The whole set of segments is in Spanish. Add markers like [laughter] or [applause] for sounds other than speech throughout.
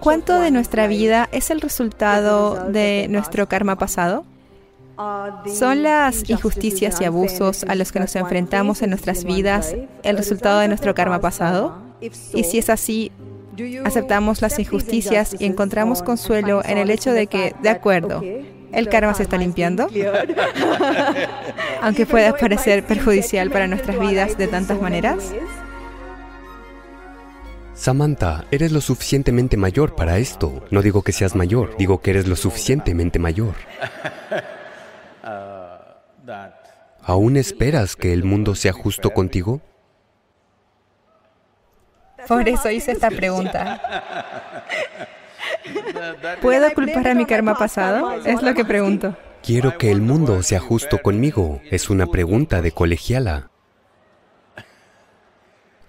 ¿Cuánto de nuestra vida es el resultado de nuestro karma pasado? ¿Son las injusticias y abusos a los que nos enfrentamos en nuestras vidas el resultado de nuestro karma pasado? Y si es así, aceptamos las injusticias y encontramos consuelo en el hecho de que, de acuerdo, el karma se está limpiando, [laughs] aunque pueda parecer perjudicial para nuestras vidas de tantas maneras. Samantha, eres lo suficientemente mayor para esto. No digo que seas mayor, digo que eres lo suficientemente mayor. ¿Aún esperas que el mundo sea justo contigo? Por eso hice esta pregunta. ¿Puedo culpar a mi karma pasado? Es lo que pregunto. Quiero que el mundo sea justo conmigo. Es una pregunta de colegiala.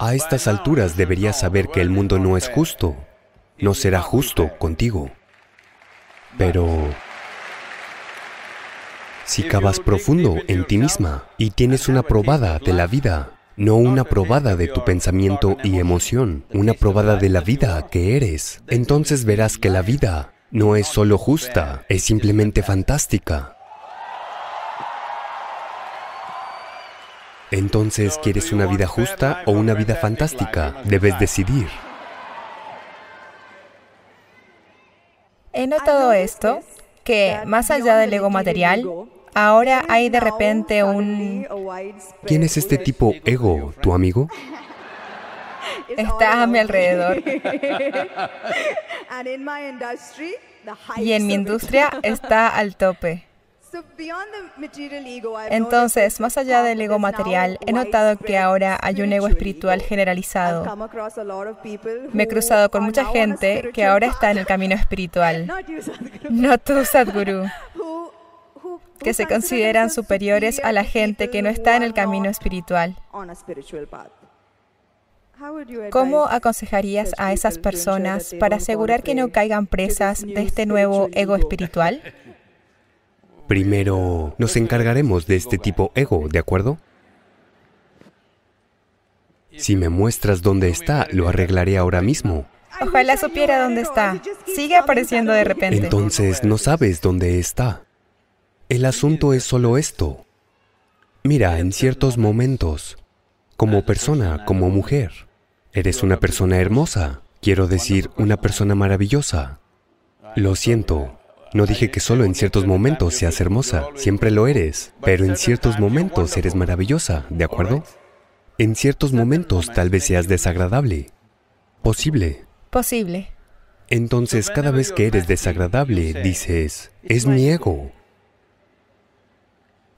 A estas alturas deberías saber que el mundo no es justo. No será justo contigo. Pero si cavas profundo en ti misma y tienes una probada de la vida, no una probada de tu pensamiento y emoción, una probada de la vida que eres, entonces verás que la vida no es solo justa, es simplemente fantástica. Entonces, ¿quieres una vida justa o una vida fantástica? Debes decidir. He notado esto, que más allá del ego material, Ahora hay de repente un... ¿Quién es este tipo ego, tu amigo? Está a mi alrededor. [laughs] Y en mi industria está al tope. Entonces, más allá del ego material, he notado que ahora hay un ego espiritual generalizado. Me he cruzado con mucha gente que ahora está en el camino espiritual. [laughs] No tú, Sadhguru [laughs] que se consideran superiores a la gente que no está en el camino espiritual. ¿Cómo aconsejarías a esas personas para asegurar que no caigan presas de este nuevo ego espiritual? [laughs] Primero, nos encargaremos de este tipo ego, ¿de acuerdo? Si me muestras dónde está, lo arreglaré ahora mismo. Ojalá supiera dónde está. Sigue apareciendo de repente. Entonces no sabes dónde está. El asunto es solo esto. Mira, en ciertos momentos, como persona, como mujer, eres una persona hermosa, quiero decir, una persona maravillosa. Lo siento, no dije que solo en ciertos momentos seas hermosa, siempre lo eres, pero en ciertos momentos eres maravillosa, ¿de acuerdo? En ciertos momentos tal vez seas desagradable. Posible. Posible. Entonces, cada vez que eres desagradable, dices, es mi ego,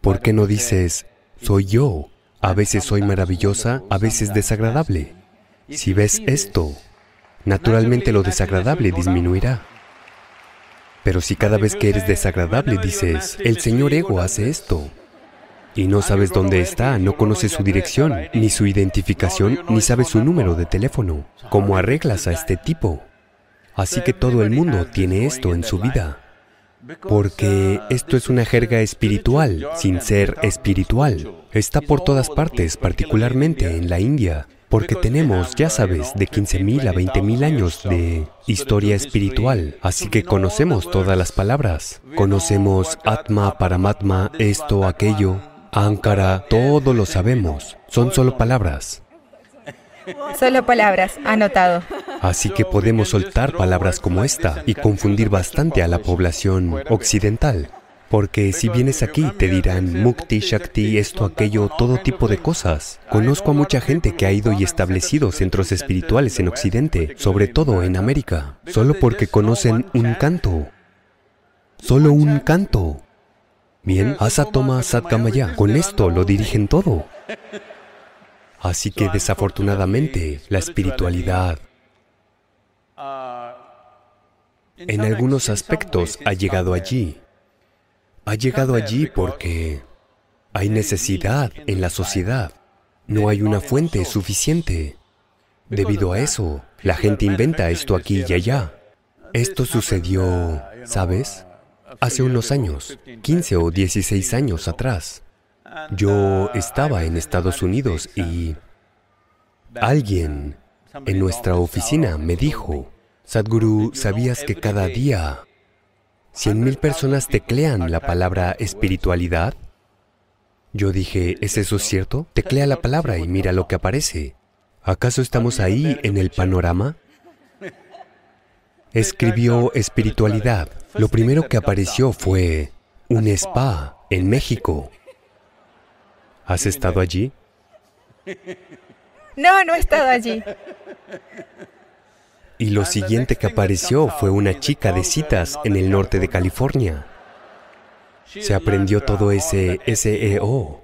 ¿Por qué no dices, soy yo? A veces soy maravillosa, a veces desagradable. Si ves esto, naturalmente lo desagradable disminuirá. Pero si cada vez que eres desagradable dices, el señor ego hace esto, y no sabes dónde está, no conoces su dirección, ni su identificación, ni sabes su número de teléfono, ¿cómo arreglas a este tipo? Así que todo el mundo tiene esto en su vida porque esto es una jerga espiritual, sin ser espiritual. Está por todas partes, particularmente en la India, porque tenemos, ya sabes, de 15.000 a 20.000 años de historia espiritual, así que conocemos todas las palabras. Conocemos Atma, Paramatma, esto, aquello, Ankara, todo lo sabemos. Son solo palabras. Solo palabras, anotado. Así que podemos soltar palabras como esta y confundir bastante a la población occidental. Porque si vienes aquí te dirán Mukti, Shakti, esto, aquello, todo tipo de cosas. Conozco a mucha gente que ha ido y establecido centros espirituales en Occidente, sobre todo en América, solo porque conocen un canto. Solo un canto. Bien, Asatoma Satkamaya, con esto lo dirigen todo. Así que desafortunadamente la espiritualidad en algunos aspectos ha llegado allí. Ha llegado allí porque hay necesidad en la sociedad. No hay una fuente suficiente. Debido a eso, la gente inventa esto aquí y allá. Esto sucedió, ¿sabes? Hace unos años, 15 o 16 años atrás. Yo estaba en Estados Unidos y alguien en nuestra oficina me dijo, Sadhguru, ¿sabías que cada día 100.000 personas teclean la palabra espiritualidad? Yo dije, ¿es eso cierto? Teclea la palabra y mira lo que aparece. ¿Acaso estamos ahí en el panorama? Escribió espiritualidad. Lo primero que apareció fue un spa en México. ¿Has estado allí? No, no he estado allí. Y lo siguiente que apareció fue una chica de citas en el norte de California. Se aprendió todo ese SEO.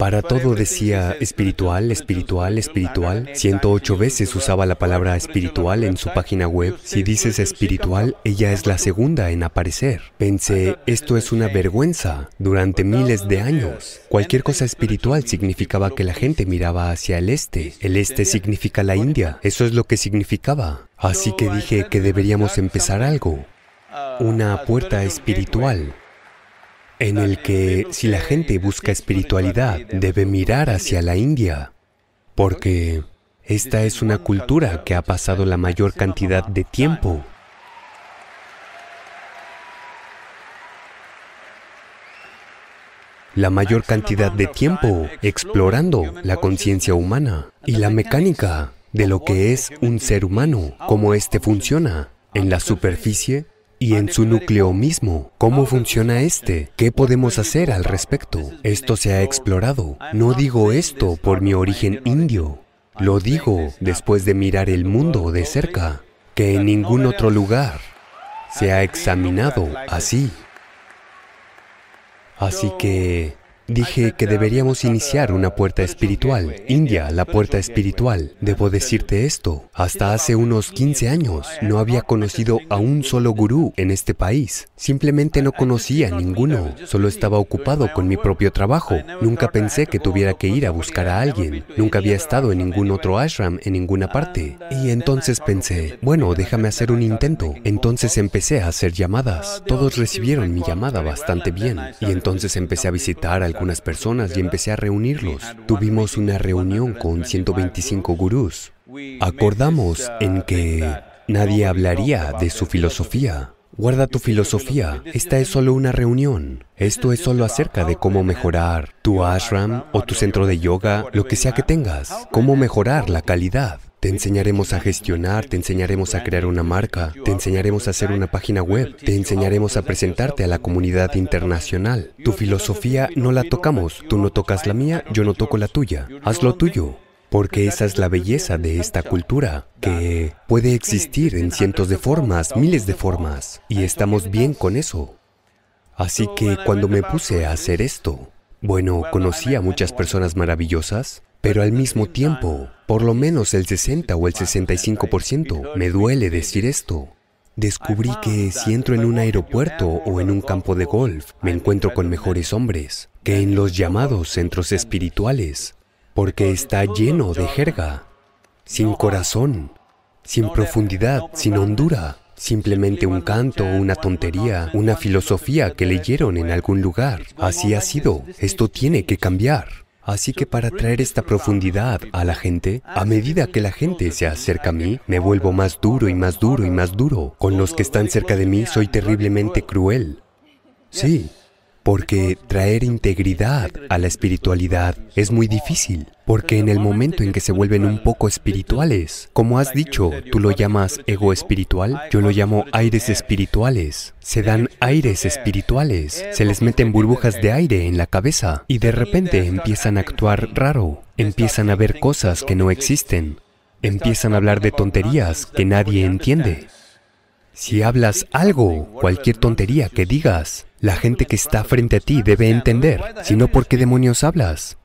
Para todo decía espiritual, espiritual, espiritual. 108 veces usaba la palabra espiritual en su página web. Si dices espiritual, ella es la segunda en aparecer. Pensé, esto es una vergüenza. Durante miles de años, cualquier cosa espiritual significaba que la gente miraba hacia el este. El este significa la India. Eso es lo que significaba. Así que dije que deberíamos empezar algo. Una puerta espiritual en el que si la gente busca espiritualidad debe mirar hacia la India, porque esta es una cultura que ha pasado la mayor cantidad de tiempo. La mayor cantidad de tiempo explorando la conciencia humana y la mecánica de lo que es un ser humano, cómo éste funciona en la superficie y en su núcleo mismo. ¿Cómo funciona este? ¿Qué podemos hacer al respecto? Esto se ha explorado. No digo esto por mi origen indio. Lo digo después de mirar el mundo de cerca, que en ningún otro lugar se ha examinado así. Así que Dije que deberíamos iniciar una puerta espiritual. India, la puerta espiritual. Debo decirte esto. Hasta hace unos 15 años no había conocido a un solo gurú en este país. Simplemente no conocía a ninguno. Solo estaba ocupado con mi propio trabajo. Nunca pensé que tuviera que ir a buscar a alguien. Nunca había estado en ningún otro ashram en ninguna parte. Y entonces pensé, bueno, déjame hacer un intento. Entonces empecé a hacer llamadas. Todos recibieron mi llamada bastante bien. Y entonces empecé a visitar al algunas personas y empecé a reunirlos. Tuvimos una reunión con 125 gurús. Acordamos en que nadie hablaría de su filosofía. Guarda tu filosofía, esta es solo una reunión. Esto es solo acerca de cómo mejorar tu ashram o tu centro de yoga, lo que sea que tengas, cómo mejorar la calidad. Te enseñaremos a gestionar, te enseñaremos a crear una marca, te enseñaremos a hacer una página web, te enseñaremos a presentarte a la comunidad internacional. Tu filosofía no la tocamos, tú no tocas la mía, yo no toco la tuya. Haz lo tuyo. Porque esa es la belleza de esta cultura, que puede existir en cientos de formas, miles de formas, y estamos bien con eso. Así que cuando me puse a hacer esto, bueno, conocí a muchas personas maravillosas, pero al mismo tiempo, por lo menos el 60 o el 65%, me duele decir esto. Descubrí que si entro en un aeropuerto o en un campo de golf, me encuentro con mejores hombres que en los llamados centros espirituales, porque está lleno de jerga, sin corazón, sin profundidad, sin hondura, simplemente un canto, una tontería, una filosofía que leyeron en algún lugar. Así ha sido, esto tiene que cambiar. Así que para traer esta profundidad a la gente, a medida que la gente se acerca a mí, me vuelvo más duro y más duro y más duro. Con los que están cerca de mí soy terriblemente cruel. Sí, porque traer integridad a la espiritualidad es muy difícil, porque en el momento en que se vuelven un poco espirituales, como has dicho, tú lo llamas ego espiritual, yo lo llamo aires espirituales. Se dan aires espirituales, se les meten burbujas de aire en la cabeza y de repente empiezan a actuar raro, empiezan a ver cosas que no existen, empiezan a hablar de tonterías que nadie entiende. Si hablas algo, cualquier tontería que digas, la gente que está frente a ti debe entender, si no, ¿por qué demonios hablas?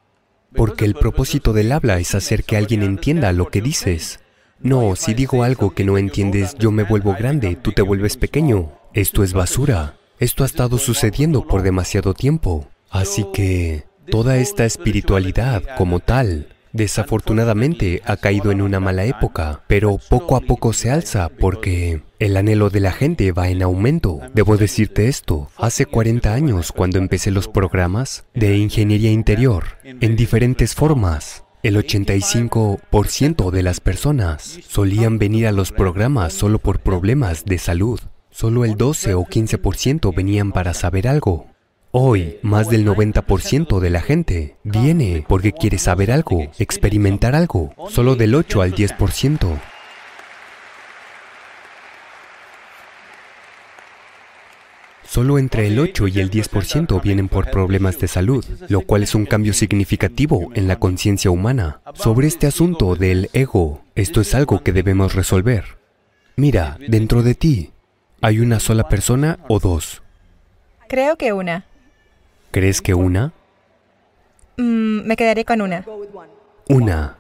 Porque el propósito del habla es hacer que alguien entienda lo que dices. No, si digo algo que no entiendes, yo me vuelvo grande, tú te vuelves pequeño. Esto es basura. Esto ha estado sucediendo por demasiado tiempo. Así que toda esta espiritualidad como tal desafortunadamente ha caído en una mala época, pero poco a poco se alza porque el anhelo de la gente va en aumento. Debo decirte esto, hace 40 años cuando empecé los programas de ingeniería interior, en diferentes formas, El 85% de las personas solían venir a los programas solo por problemas de salud. Solo el 12 o 15% venían para saber algo. Hoy, más del 90% de la gente viene porque quiere saber algo, experimentar algo. Solo del 8 al 10%. Solo entre el 8 y el 10% vienen por problemas de salud, lo cual es un cambio significativo en la conciencia humana. Sobre este asunto del ego, esto es algo que debemos resolver. Mira, dentro de ti, ¿hay una sola persona o dos? Creo que una. ¿Crees que una? Mm, me quedaré con una. Una.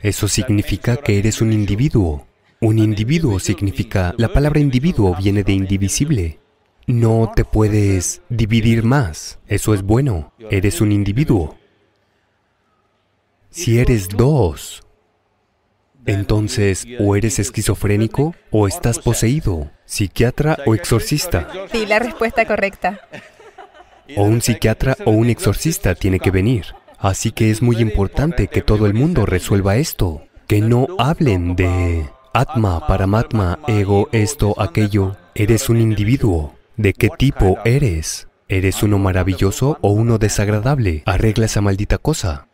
Eso significa que eres un individuo. Un individuo significa, la palabra individuo viene de indivisible. No te puedes dividir más. Eso es bueno. Eres un individuo. Si eres dos, entonces o eres esquizofrénico o estás poseído, psiquiatra o exorcista. Sí, la respuesta correcta. O un psiquiatra o un exorcista tiene que venir. Así que es muy importante que todo el mundo resuelva esto. Que no hablen de Atma, Paramatma, ego, esto, aquello. Eres un individuo. ¿De qué tipo eres? ¿Eres uno maravilloso o uno desagradable? Arregla esa maldita cosa.